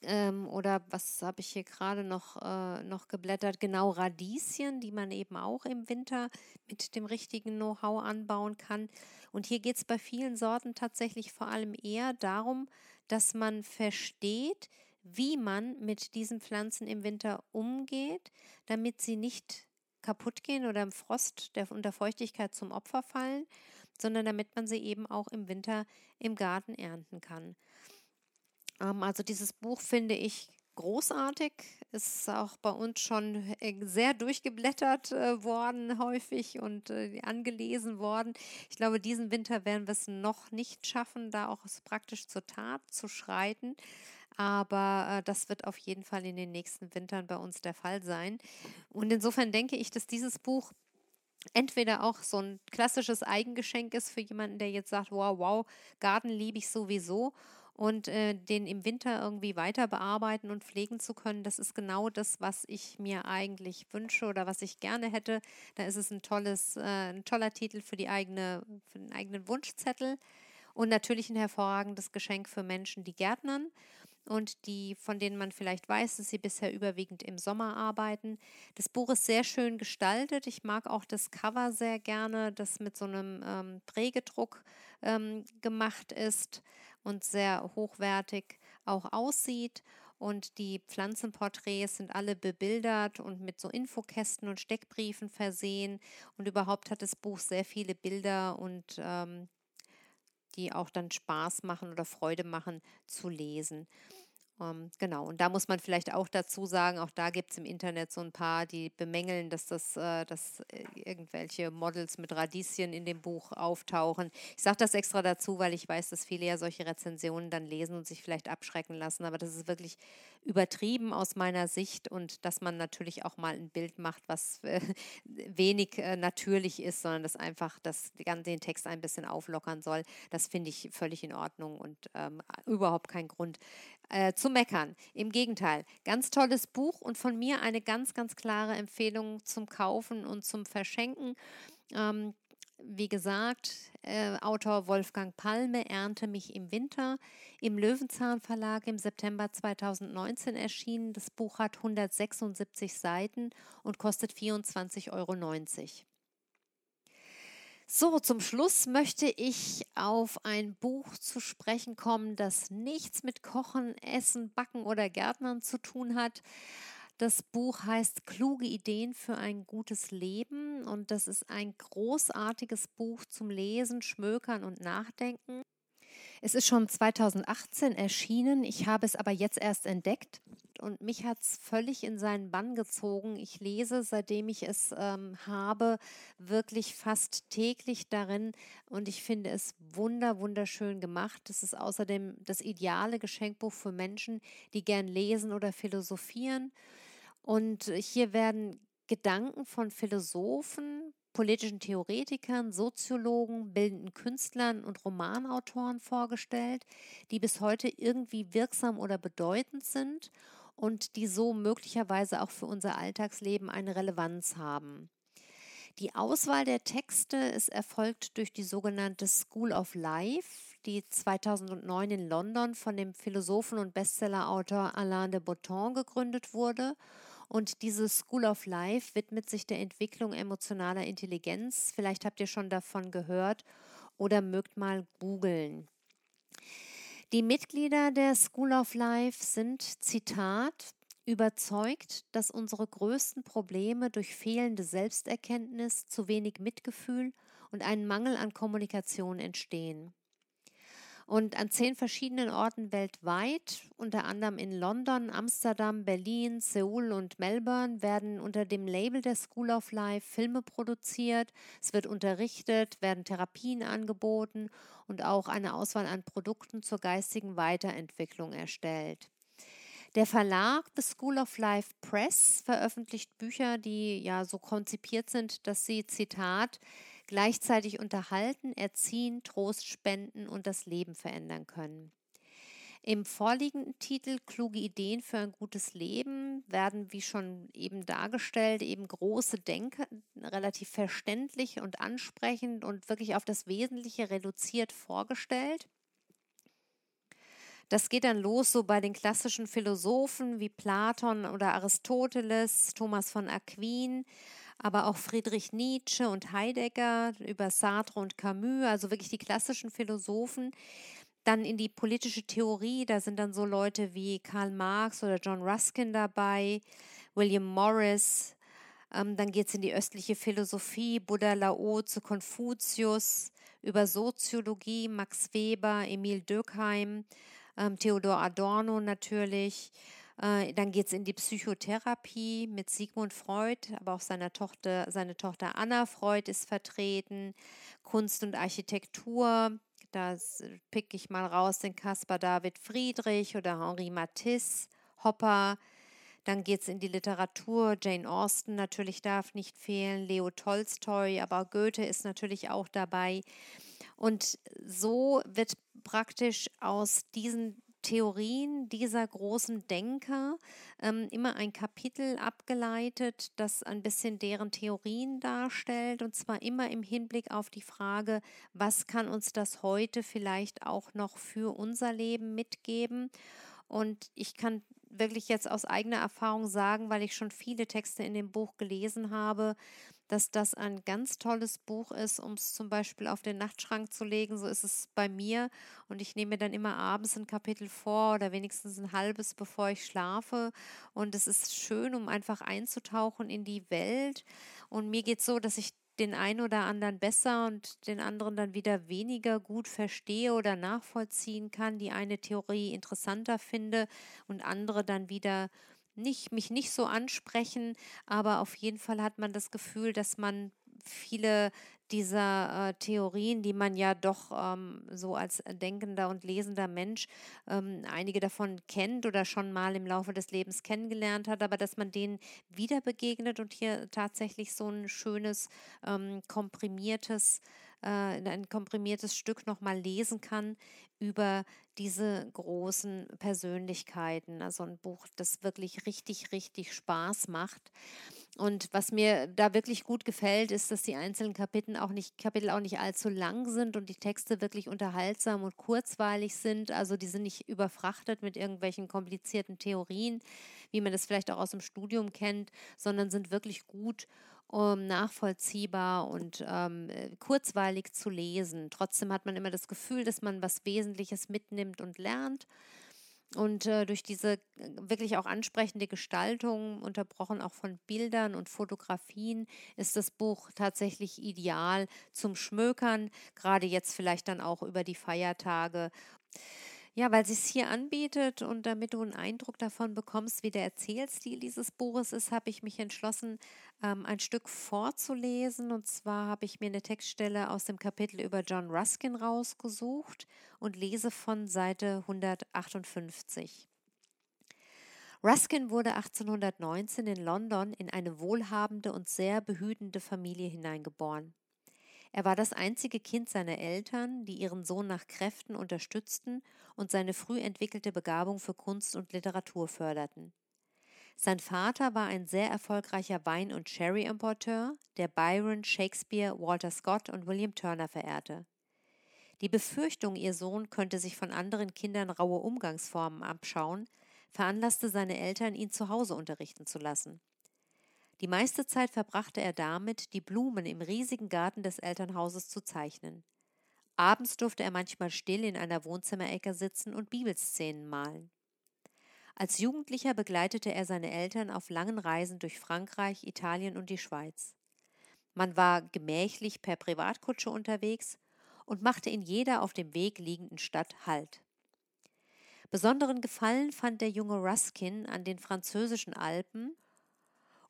[SPEAKER 1] ähm, oder was habe ich hier gerade noch, äh, noch geblättert? Genau, Radieschen, die man eben auch im Winter mit dem richtigen Know-how anbauen kann. Und hier geht es bei vielen Sorten tatsächlich vor allem eher darum, dass man versteht, wie man mit diesen Pflanzen im Winter umgeht, damit sie nicht kaputt gehen oder im Frost der, und Feuchtigkeit zum Opfer fallen, sondern damit man sie eben auch im Winter im Garten ernten kann. Ähm, also dieses Buch finde ich großartig, ist auch bei uns schon äh, sehr durchgeblättert äh, worden häufig und äh, angelesen worden. Ich glaube, diesen Winter werden wir es noch nicht schaffen, da auch praktisch zur Tat zu schreiten. Aber äh, das wird auf jeden Fall in den nächsten Wintern bei uns der Fall sein. Und insofern denke ich, dass dieses Buch entweder auch so ein klassisches Eigengeschenk ist für jemanden, der jetzt sagt, wow, wow, Garten liebe ich sowieso und äh, den im Winter irgendwie weiter bearbeiten und pflegen zu können, das ist genau das, was ich mir eigentlich wünsche oder was ich gerne hätte. Da ist es ein tolles, äh, ein toller Titel für die eigene, für den eigenen Wunschzettel und natürlich ein hervorragendes Geschenk für Menschen, die Gärtnern und die, von denen man vielleicht weiß, dass sie bisher überwiegend im Sommer arbeiten. Das Buch ist sehr schön gestaltet. Ich mag auch das Cover sehr gerne, das mit so einem ähm, Prägedruck ähm, gemacht ist und sehr hochwertig auch aussieht. Und die Pflanzenporträts sind alle bebildert und mit so Infokästen und Steckbriefen versehen. Und überhaupt hat das Buch sehr viele Bilder und ähm, die auch dann Spaß machen oder Freude machen zu lesen. Ähm, genau, und da muss man vielleicht auch dazu sagen, auch da gibt es im Internet so ein paar, die bemängeln, dass das, äh, dass äh, irgendwelche Models mit Radieschen in dem Buch auftauchen. Ich sage das extra dazu, weil ich weiß, dass viele ja solche Rezensionen dann lesen und sich vielleicht abschrecken lassen, aber das ist wirklich übertrieben aus meiner Sicht und dass man natürlich auch mal ein Bild macht, was äh, (laughs) wenig äh, natürlich ist, sondern das einfach das, den Text ein bisschen auflockern soll. Das finde ich völlig in Ordnung und ähm, überhaupt kein Grund äh, zu meckern. Im Gegenteil, ganz tolles Buch und von mir eine ganz, ganz klare Empfehlung zum Kaufen und zum Verschenken. Ähm, wie gesagt, äh, Autor Wolfgang Palme, Ernte mich im Winter, im Löwenzahn Verlag im September 2019 erschienen. Das Buch hat 176 Seiten und kostet 24,90 Euro. So, zum Schluss möchte ich auf ein Buch zu sprechen kommen, das nichts mit Kochen, Essen, Backen oder Gärtnern zu tun hat. Das Buch heißt Kluge Ideen für ein gutes Leben und das ist ein großartiges Buch zum Lesen, Schmökern und Nachdenken. Es ist schon 2018 erschienen, ich habe es aber jetzt erst entdeckt und mich hat es völlig in seinen Bann gezogen. Ich lese, seitdem ich es ähm, habe, wirklich fast täglich darin und ich finde es wunder, wunderschön gemacht. Es ist außerdem das ideale Geschenkbuch für Menschen, die gern lesen oder philosophieren. Und hier werden Gedanken von Philosophen, politischen Theoretikern, Soziologen, bildenden Künstlern und Romanautoren vorgestellt, die bis heute irgendwie wirksam oder bedeutend sind und die so möglicherweise auch für unser Alltagsleben eine Relevanz haben. Die Auswahl der Texte ist erfolgt durch die sogenannte School of Life, die 2009 in London von dem Philosophen und Bestsellerautor Alain de Botton gegründet wurde. Und diese School of Life widmet sich der Entwicklung emotionaler Intelligenz. Vielleicht habt ihr schon davon gehört oder mögt mal googeln. Die Mitglieder der School of Life sind, Zitat, überzeugt, dass unsere größten Probleme durch fehlende Selbsterkenntnis, zu wenig Mitgefühl und einen Mangel an Kommunikation entstehen. Und an zehn verschiedenen Orten weltweit, unter anderem in London, Amsterdam, Berlin, Seoul und Melbourne, werden unter dem Label der School of Life Filme produziert. Es wird unterrichtet, werden Therapien angeboten und auch eine Auswahl an Produkten zur geistigen Weiterentwicklung erstellt. Der Verlag The School of Life Press veröffentlicht Bücher, die ja so konzipiert sind, dass sie, Zitat, gleichzeitig unterhalten, erziehen, Trost spenden und das Leben verändern können. Im vorliegenden Titel Kluge Ideen für ein gutes Leben werden, wie schon eben dargestellt, eben große Denker relativ verständlich und ansprechend und wirklich auf das Wesentliche reduziert vorgestellt. Das geht dann los so bei den klassischen Philosophen wie Platon oder Aristoteles, Thomas von Aquin, aber auch Friedrich Nietzsche und Heidegger, über Sartre und Camus, also wirklich die klassischen Philosophen. Dann in die politische Theorie, da sind dann so Leute wie Karl Marx oder John Ruskin dabei, William Morris. Ähm, dann geht es in die östliche Philosophie, Buddha Lao zu Konfuzius, über Soziologie, Max Weber, Emil Dürkheim, ähm, Theodor Adorno natürlich. Äh, dann geht es in die Psychotherapie mit Sigmund Freud, aber auch seiner Tochter, seine Tochter Anna Freud ist vertreten. Kunst und Architektur, da pick ich mal raus den Caspar David Friedrich oder Henri Matisse, Hopper. Dann geht es in die Literatur. Jane Austen natürlich darf nicht fehlen, Leo Tolstoi, aber Goethe ist natürlich auch dabei. Und so wird praktisch aus diesen Theorien dieser großen Denker ähm, immer ein Kapitel abgeleitet, das ein bisschen deren Theorien darstellt und zwar immer im Hinblick auf die Frage, was kann uns das heute vielleicht auch noch für unser Leben mitgeben. Und ich kann wirklich jetzt aus eigener Erfahrung sagen, weil ich schon viele Texte in dem Buch gelesen habe, dass das ein ganz tolles Buch ist, um es zum Beispiel auf den Nachtschrank zu legen. So ist es bei mir. Und ich nehme dann immer abends ein Kapitel vor oder wenigstens ein halbes, bevor ich schlafe. Und es ist schön, um einfach einzutauchen in die Welt. Und mir geht es so, dass ich den einen oder anderen besser und den anderen dann wieder weniger gut verstehe oder nachvollziehen kann, die eine Theorie interessanter finde und andere dann wieder nicht, mich nicht so ansprechen, aber auf jeden Fall hat man das Gefühl, dass man viele dieser äh, Theorien, die man ja doch ähm, so als denkender und lesender Mensch ähm, einige davon kennt oder schon mal im Laufe des Lebens kennengelernt hat, aber dass man denen wieder begegnet und hier tatsächlich so ein schönes, ähm, komprimiertes, ein komprimiertes Stück nochmal lesen kann über diese großen Persönlichkeiten. Also ein Buch, das wirklich richtig, richtig Spaß macht. Und was mir da wirklich gut gefällt, ist, dass die einzelnen Kapitel auch nicht, Kapitel auch nicht allzu lang sind und die Texte wirklich unterhaltsam und kurzweilig sind. Also die sind nicht überfrachtet mit irgendwelchen komplizierten Theorien, wie man das vielleicht auch aus dem Studium kennt, sondern sind wirklich gut um, nachvollziehbar und ähm, kurzweilig zu lesen. Trotzdem hat man immer das Gefühl, dass man was Wesentliches mitnimmt und lernt. Und äh, durch diese äh, wirklich auch ansprechende Gestaltung, unterbrochen auch von Bildern und Fotografien, ist das Buch tatsächlich ideal zum Schmökern, gerade jetzt vielleicht dann auch über die Feiertage. Ja, weil sie es hier anbietet und damit du einen Eindruck davon bekommst, wie der Erzählstil dieses Buches ist, habe ich mich entschlossen, ähm, ein Stück vorzulesen. Und zwar habe ich mir eine Textstelle aus dem Kapitel über John Ruskin rausgesucht und lese von Seite 158. Ruskin wurde 1819 in London in eine wohlhabende und sehr behütende Familie hineingeboren. Er war das einzige Kind seiner Eltern, die ihren Sohn nach Kräften unterstützten und seine früh entwickelte Begabung für Kunst und Literatur förderten. Sein Vater war ein sehr erfolgreicher Wein- und Sherry-Importeur, der Byron, Shakespeare, Walter Scott und William Turner verehrte. Die Befürchtung, ihr Sohn könnte sich von anderen Kindern raue Umgangsformen abschauen, veranlasste seine Eltern, ihn zu Hause unterrichten zu lassen. Die meiste Zeit verbrachte er damit, die Blumen im riesigen Garten des Elternhauses zu zeichnen. Abends durfte er manchmal still in einer Wohnzimmerecke sitzen und Bibelszenen malen. Als Jugendlicher begleitete er seine Eltern auf langen Reisen durch Frankreich, Italien und die Schweiz. Man war gemächlich per Privatkutsche unterwegs und machte in jeder auf dem Weg liegenden Stadt Halt. Besonderen Gefallen fand der junge Ruskin an den französischen Alpen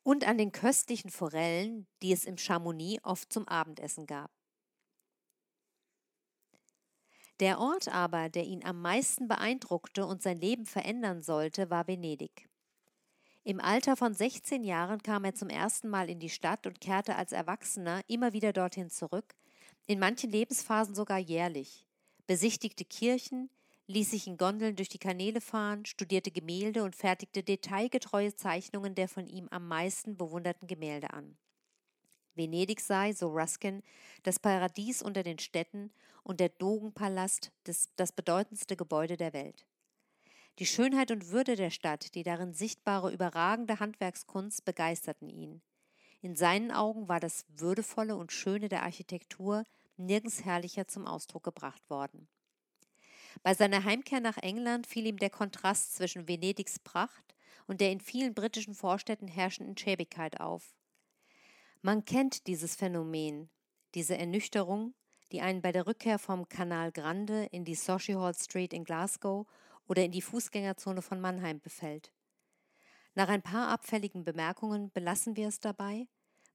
[SPEAKER 1] und an den köstlichen Forellen, die es im Chamonix oft zum Abendessen gab. Der Ort aber, der ihn am meisten beeindruckte und sein Leben verändern sollte, war Venedig. Im Alter von 16 Jahren kam er zum ersten Mal in die Stadt und kehrte als Erwachsener immer wieder dorthin zurück, in manchen Lebensphasen sogar jährlich, besichtigte Kirchen, ließ sich in Gondeln durch die Kanäle fahren, studierte Gemälde und fertigte detailgetreue Zeichnungen der von ihm am meisten bewunderten Gemälde an. Venedig sei, so Ruskin, das Paradies unter den Städten und der Dogenpalast des, das bedeutendste Gebäude der Welt. Die Schönheit und Würde der Stadt, die darin sichtbare überragende Handwerkskunst begeisterten ihn. In seinen Augen war das Würdevolle und Schöne der Architektur nirgends herrlicher zum Ausdruck gebracht worden. Bei seiner Heimkehr nach England fiel ihm der Kontrast zwischen Venedigs Pracht und der in vielen britischen Vorstädten herrschenden Schäbigkeit auf. Man kennt dieses Phänomen, diese Ernüchterung, die einen bei der Rückkehr vom Kanal Grande in die Hall Street in Glasgow oder in die Fußgängerzone von Mannheim befällt. Nach ein paar abfälligen Bemerkungen belassen wir es dabei,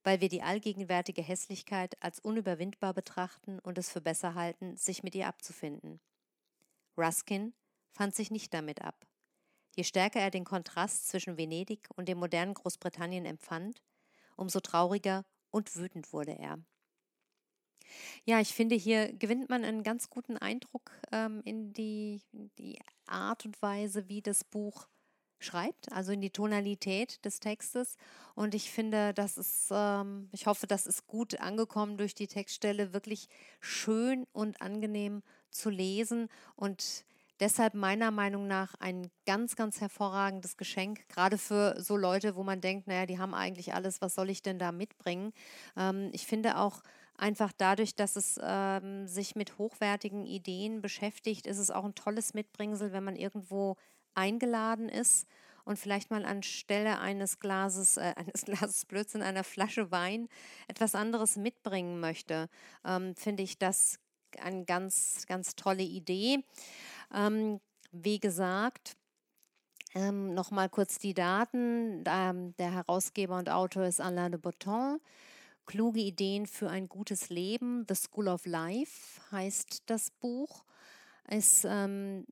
[SPEAKER 1] weil wir die allgegenwärtige Hässlichkeit als unüberwindbar betrachten und es für besser halten, sich mit ihr abzufinden. Ruskin fand sich nicht damit ab. Je stärker er den Kontrast zwischen Venedig und dem modernen Großbritannien empfand, umso trauriger und wütend wurde er. Ja, ich finde, hier gewinnt man einen ganz guten Eindruck ähm, in, die, in die Art und Weise, wie das Buch schreibt, also in die Tonalität des Textes. Und ich finde, das ist, ähm, ich hoffe, das ist gut angekommen durch die Textstelle, wirklich schön und angenehm zu lesen und deshalb meiner Meinung nach ein ganz, ganz hervorragendes Geschenk, gerade für so Leute, wo man denkt, naja, die haben eigentlich alles, was soll ich denn da mitbringen? Ähm, ich finde auch, einfach dadurch, dass es ähm, sich mit hochwertigen Ideen beschäftigt, ist es auch ein tolles Mitbringsel, wenn man irgendwo eingeladen ist und vielleicht mal anstelle eines Glases, äh, (laughs) eines Glases Blödsinn, einer Flasche Wein etwas anderes mitbringen möchte, ähm, finde ich das eine ganz, ganz tolle Idee. Ähm, wie gesagt, ähm, Nochmal kurz die Daten. Ähm, der Herausgeber und Autor ist Alain de Botton. Kluge Ideen für ein gutes Leben. The School of Life heißt das Buch ist ähm,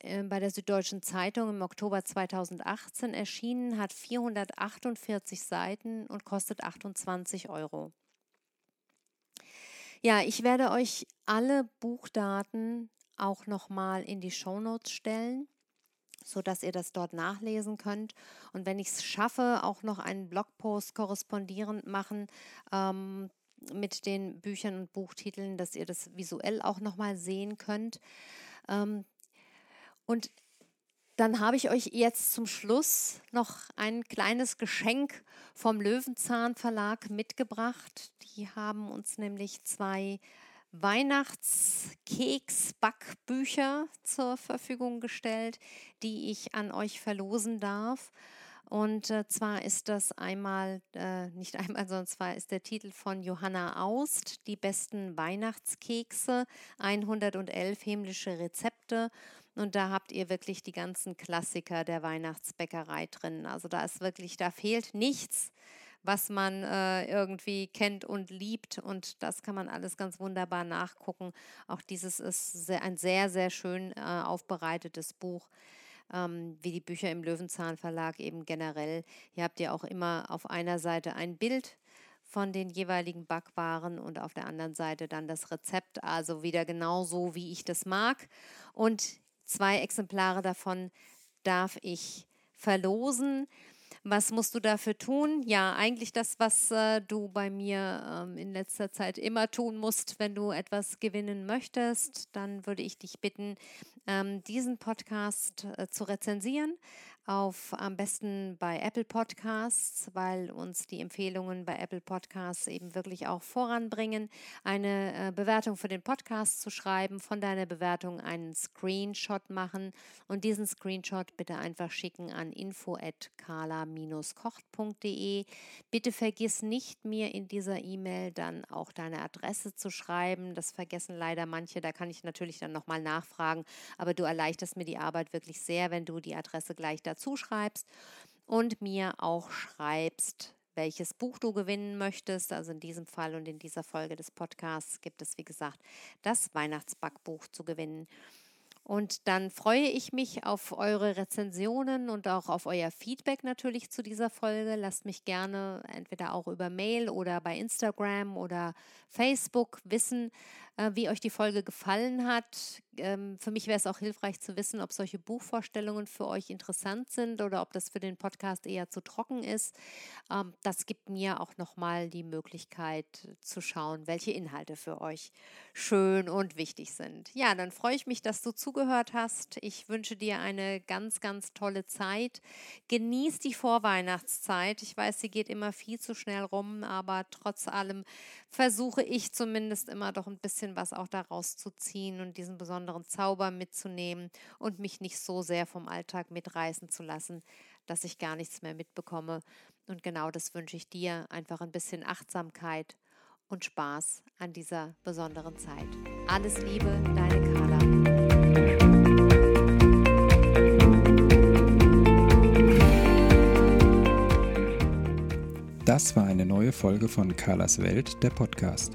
[SPEAKER 1] äh, bei der Süddeutschen Zeitung im Oktober 2018 erschienen, hat 448 Seiten und kostet 28 Euro. Ja, ich werde euch alle Buchdaten auch nochmal in die Shownotes stellen, sodass ihr das dort nachlesen könnt. Und wenn ich es schaffe, auch noch einen Blogpost korrespondierend machen, ähm, mit den Büchern und Buchtiteln, dass ihr das visuell auch nochmal sehen könnt. Ähm, und dann habe ich euch jetzt zum Schluss noch ein kleines Geschenk vom Löwenzahn Verlag mitgebracht. Die haben uns nämlich zwei Weihnachtskeks-Backbücher zur Verfügung gestellt, die ich an euch verlosen darf. Und äh, zwar ist das einmal, äh, nicht (laughs) einmal, sondern zwar ist der Titel von Johanna Aust, die besten Weihnachtskekse, 111 himmlische Rezepte. Und da habt ihr wirklich die ganzen Klassiker der Weihnachtsbäckerei drin. Also da ist wirklich, da fehlt nichts, was man äh, irgendwie kennt und liebt. Und das kann man alles ganz wunderbar nachgucken. Auch dieses ist sehr, ein sehr, sehr schön äh, aufbereitetes Buch. ähm, wie die Bücher im Löwenzahn Verlag eben generell. Hier habt ihr auch immer auf einer Seite ein Bild von den jeweiligen Backwaren und auf der anderen Seite dann das Rezept, also wieder genauso, wie ich das mag. Und zwei Exemplare davon darf ich verlosen. Was musst du dafür tun? Ja, eigentlich das, was äh, du bei mir ähm, in letzter Zeit immer tun musst, wenn du etwas gewinnen möchtest. Dann würde ich dich bitten, ähm, diesen Podcast äh, zu rezensieren auf am besten bei Apple Podcasts, weil uns die Empfehlungen bei Apple Podcasts eben wirklich auch voranbringen, eine äh, Bewertung für den Podcast zu schreiben, von deiner Bewertung einen Screenshot machen und diesen Screenshot bitte einfach schicken an info@kala-kocht.de. Bitte vergiss nicht mir in dieser E-Mail dann auch deine Adresse zu schreiben. Das vergessen leider manche, da kann ich natürlich dann nochmal nachfragen, aber du erleichterst mir die Arbeit wirklich sehr, wenn du die Adresse gleich da dazu schreibst und mir auch schreibst, welches Buch du gewinnen möchtest. Also in diesem Fall und in dieser Folge des Podcasts gibt es, wie gesagt, das Weihnachtsbackbuch zu gewinnen. Und dann freue ich mich auf eure Rezensionen und auch auf euer Feedback natürlich zu dieser Folge. Lasst mich gerne entweder auch über Mail oder bei Instagram oder Facebook wissen, äh, wie euch die Folge gefallen hat. Ähm, für mich wäre es auch hilfreich zu wissen, ob solche Buchvorstellungen für euch interessant sind oder ob das für den Podcast eher zu trocken ist. Ähm, das gibt mir auch nochmal die Möglichkeit zu schauen, welche Inhalte für euch schön und wichtig sind. Ja, dann freue ich mich, dass du zugehört hast. Ich wünsche dir eine ganz, ganz tolle Zeit. Genieß die Vorweihnachtszeit. Ich weiß, sie geht immer viel zu schnell rum, aber trotz allem versuche ich zumindest immer doch ein bisschen bisschen was auch daraus zu ziehen und diesen besonderen Zauber mitzunehmen und mich nicht so sehr vom Alltag mitreißen zu lassen, dass ich gar nichts mehr mitbekomme. Und genau das wünsche ich dir, einfach ein bisschen Achtsamkeit und Spaß an dieser besonderen Zeit. Alles Liebe, deine Carla.
[SPEAKER 2] Das war eine neue Folge von Carlas Welt, der Podcast.